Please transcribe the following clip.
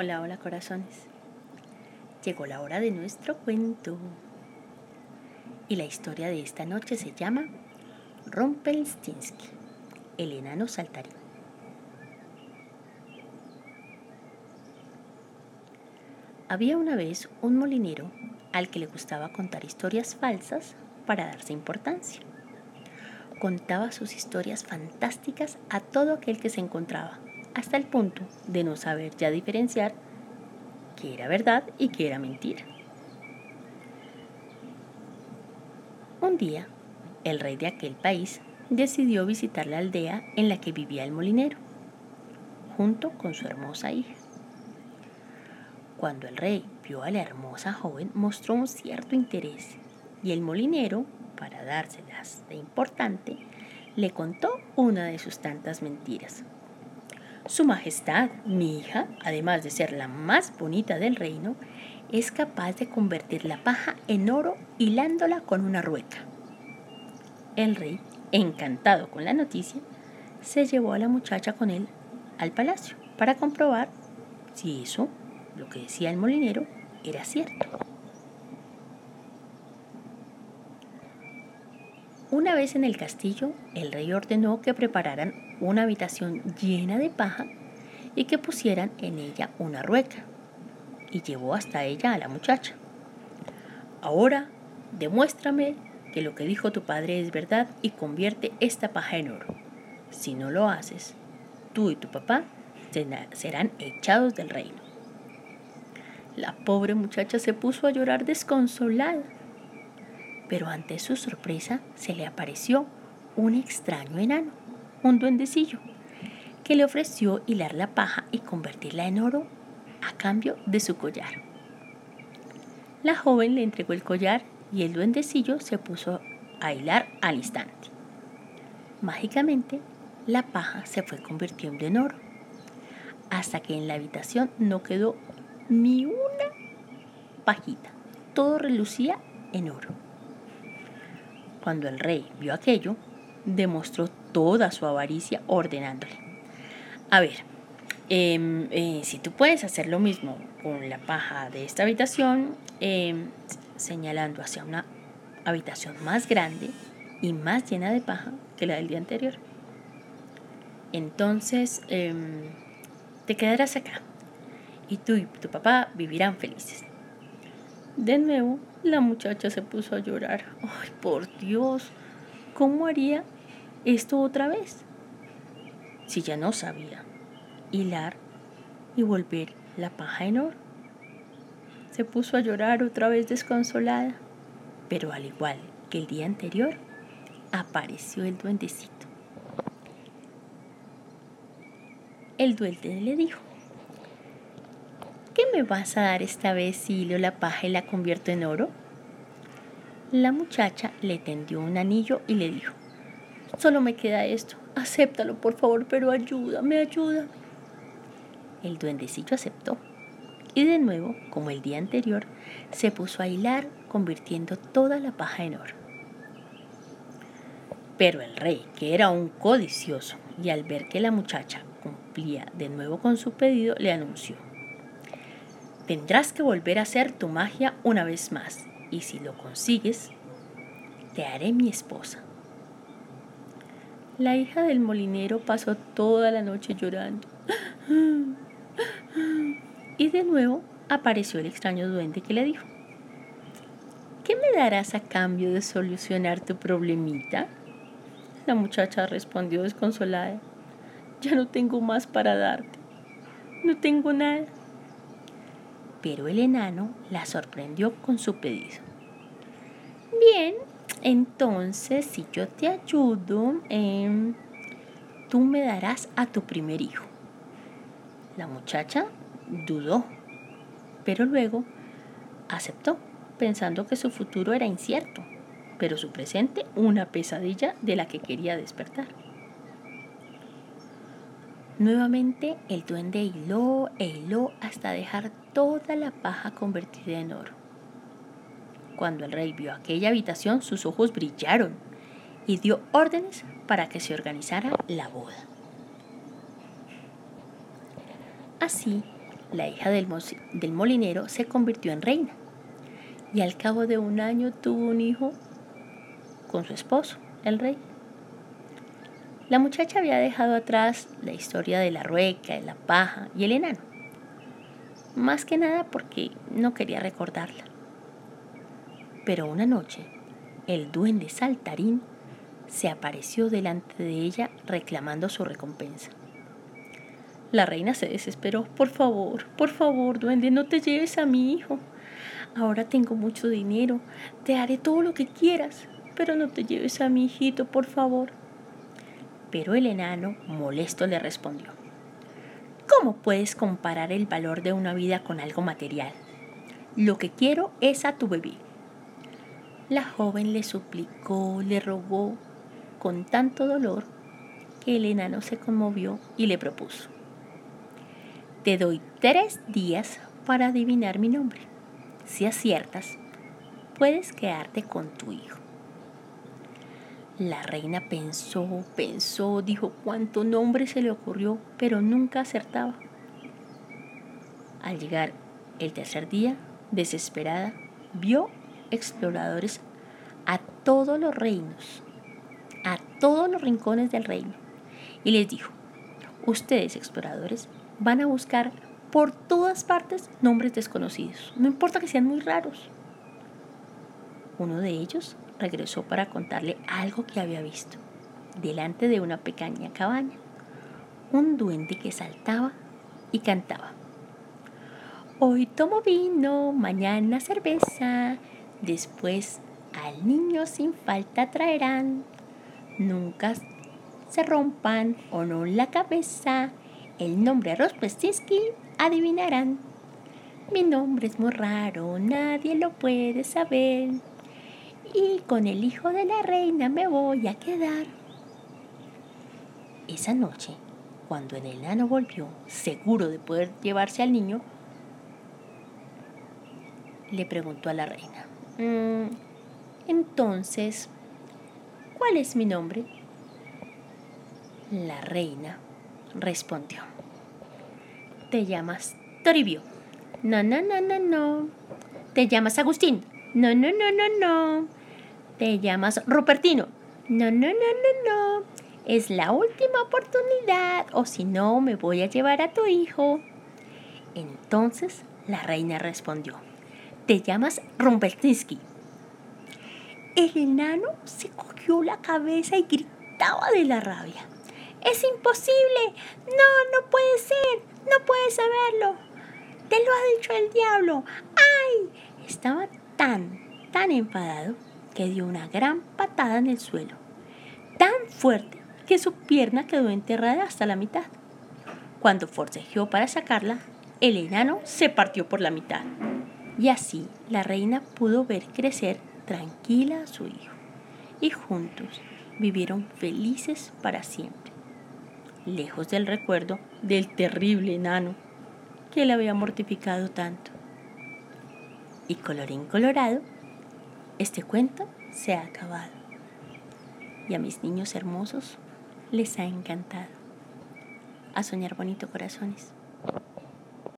Hola, hola corazones. Llegó la hora de nuestro cuento. Y la historia de esta noche se llama Rompelstinsky, el enano saltarín. Había una vez un molinero al que le gustaba contar historias falsas para darse importancia. Contaba sus historias fantásticas a todo aquel que se encontraba hasta el punto de no saber ya diferenciar qué era verdad y qué era mentira. Un día, el rey de aquel país decidió visitar la aldea en la que vivía el molinero, junto con su hermosa hija. Cuando el rey vio a la hermosa joven, mostró un cierto interés y el molinero, para dárselas de importante, le contó una de sus tantas mentiras, su Majestad, mi hija, además de ser la más bonita del reino, es capaz de convertir la paja en oro hilándola con una rueca. El rey, encantado con la noticia, se llevó a la muchacha con él al palacio para comprobar si eso, lo que decía el molinero, era cierto. Una vez en el castillo, el rey ordenó que prepararan una habitación llena de paja y que pusieran en ella una rueca, y llevó hasta ella a la muchacha. Ahora, demuéstrame que lo que dijo tu padre es verdad y convierte esta paja en oro. Si no lo haces, tú y tu papá serán echados del reino. La pobre muchacha se puso a llorar desconsolada pero ante su sorpresa se le apareció un extraño enano, un duendecillo, que le ofreció hilar la paja y convertirla en oro a cambio de su collar. La joven le entregó el collar y el duendecillo se puso a hilar al instante. Mágicamente, la paja se fue convirtiendo en oro, hasta que en la habitación no quedó ni una pajita. Todo relucía en oro. Cuando el rey vio aquello, demostró toda su avaricia ordenándole. A ver, em, eh, si tú puedes hacer lo mismo con la paja de esta habitación, em, señalando hacia una habitación más grande y más llena de paja que la del día anterior. Entonces, em, te quedarás acá y tú y tu papá vivirán felices. De nuevo, la muchacha se puso a llorar. Ay, por Dios, ¿cómo haría esto otra vez? Si ya no sabía hilar y volver la paja en oro. Se puso a llorar otra vez desconsolada, pero al igual que el día anterior, apareció el duendecito. El duende le dijo, ¿Qué me vas a dar esta vez si hilo la paja y la convierto en oro? La muchacha le tendió un anillo y le dijo, solo me queda esto, acéptalo por favor, pero ayúdame, ayúdame. El duendecillo aceptó y de nuevo, como el día anterior, se puso a hilar convirtiendo toda la paja en oro. Pero el rey, que era un codicioso, y al ver que la muchacha cumplía de nuevo con su pedido, le anunció, Tendrás que volver a hacer tu magia una vez más, y si lo consigues, te haré mi esposa. La hija del molinero pasó toda la noche llorando. Y de nuevo apareció el extraño duende que le dijo, ¿qué me darás a cambio de solucionar tu problemita? La muchacha respondió desconsolada, ya no tengo más para darte, no tengo nada pero el enano la sorprendió con su pedido. Bien, entonces si yo te ayudo, em, tú me darás a tu primer hijo. La muchacha dudó, pero luego aceptó, pensando que su futuro era incierto, pero su presente una pesadilla de la que quería despertar. Nuevamente el duende hiló e hiló hasta dejar toda la paja convertida en oro. Cuando el rey vio aquella habitación, sus ojos brillaron y dio órdenes para que se organizara la boda. Así, la hija del, molinero, se convirtió en reina y al cabo de un año tuvo un hijo con su esposo, el rey. La muchacha había dejado atrás la historia de la rueca, de la paja y el enano, más que nada porque no quería recordarla. Pero una noche, el duende saltarín se apareció delante de ella reclamando su recompensa. La reina se desesperó. Por favor, por favor, duende, no te lleves a mi hijo. Ahora tengo mucho dinero, te haré todo lo que quieras, pero no te lleves a mi hijito, por favor. Pero el enano, molesto, le respondió. ¿Cómo puedes comparar el valor de una vida con algo material? Lo que quiero es a tu bebé. La joven le suplicó, le rogó con tanto dolor que el enano se conmovió y le propuso. Te doy tres días para adivinar mi nombre. Si aciertas, puedes quedarte con tu hijo. La reina pensó, pensó, dijo cuánto nombre se le ocurrió, pero nunca acertaba. Al llegar el tercer día, desesperada, vio exploradores a todos los reinos, a todos los rincones del reino, y les dijo, ustedes exploradores van a buscar por todas partes nombres desconocidos, no importa que sean muy raros. Uno de ellos regresó para contarle algo que había visto, delante de una pequeña cabaña, un duende que saltaba y cantaba. Hoy tomo vino, mañana cerveza, después al niño sin falta traerán. Nunca se rompan o no la cabeza el nombre Rospestinsky adivinarán. Mi nombre es muy raro, nadie lo puede saber. Y con el hijo de la reina me voy a quedar. Esa noche, cuando el enano volvió, seguro de poder llevarse al niño, le preguntó a la reina, mm, entonces, ¿cuál es mi nombre? La reina respondió. Te llamas Toribio. No, no, no, no, no. Te llamas Agustín. No, no, no, no, no. Te llamas Rupertino. No, no, no, no, no. Es la última oportunidad o si no me voy a llevar a tu hijo. Entonces la reina respondió. Te llamas Rumpelstiltskin. El enano se cogió la cabeza y gritaba de la rabia. Es imposible. No, no puede ser. No puedes saberlo. Te lo ha dicho el diablo. ¡Ay! Estaba tan, tan enfadado que dio una gran patada en el suelo. Tan fuerte que su pierna quedó enterrada hasta la mitad. Cuando forcejeó para sacarla, el enano se partió por la mitad. Y así la reina pudo ver crecer tranquila a su hijo. Y juntos vivieron felices para siempre lejos del recuerdo del terrible enano que le había mortificado tanto. Y colorín colorado, este cuento se ha acabado. Y a mis niños hermosos les ha encantado. A soñar bonito corazones.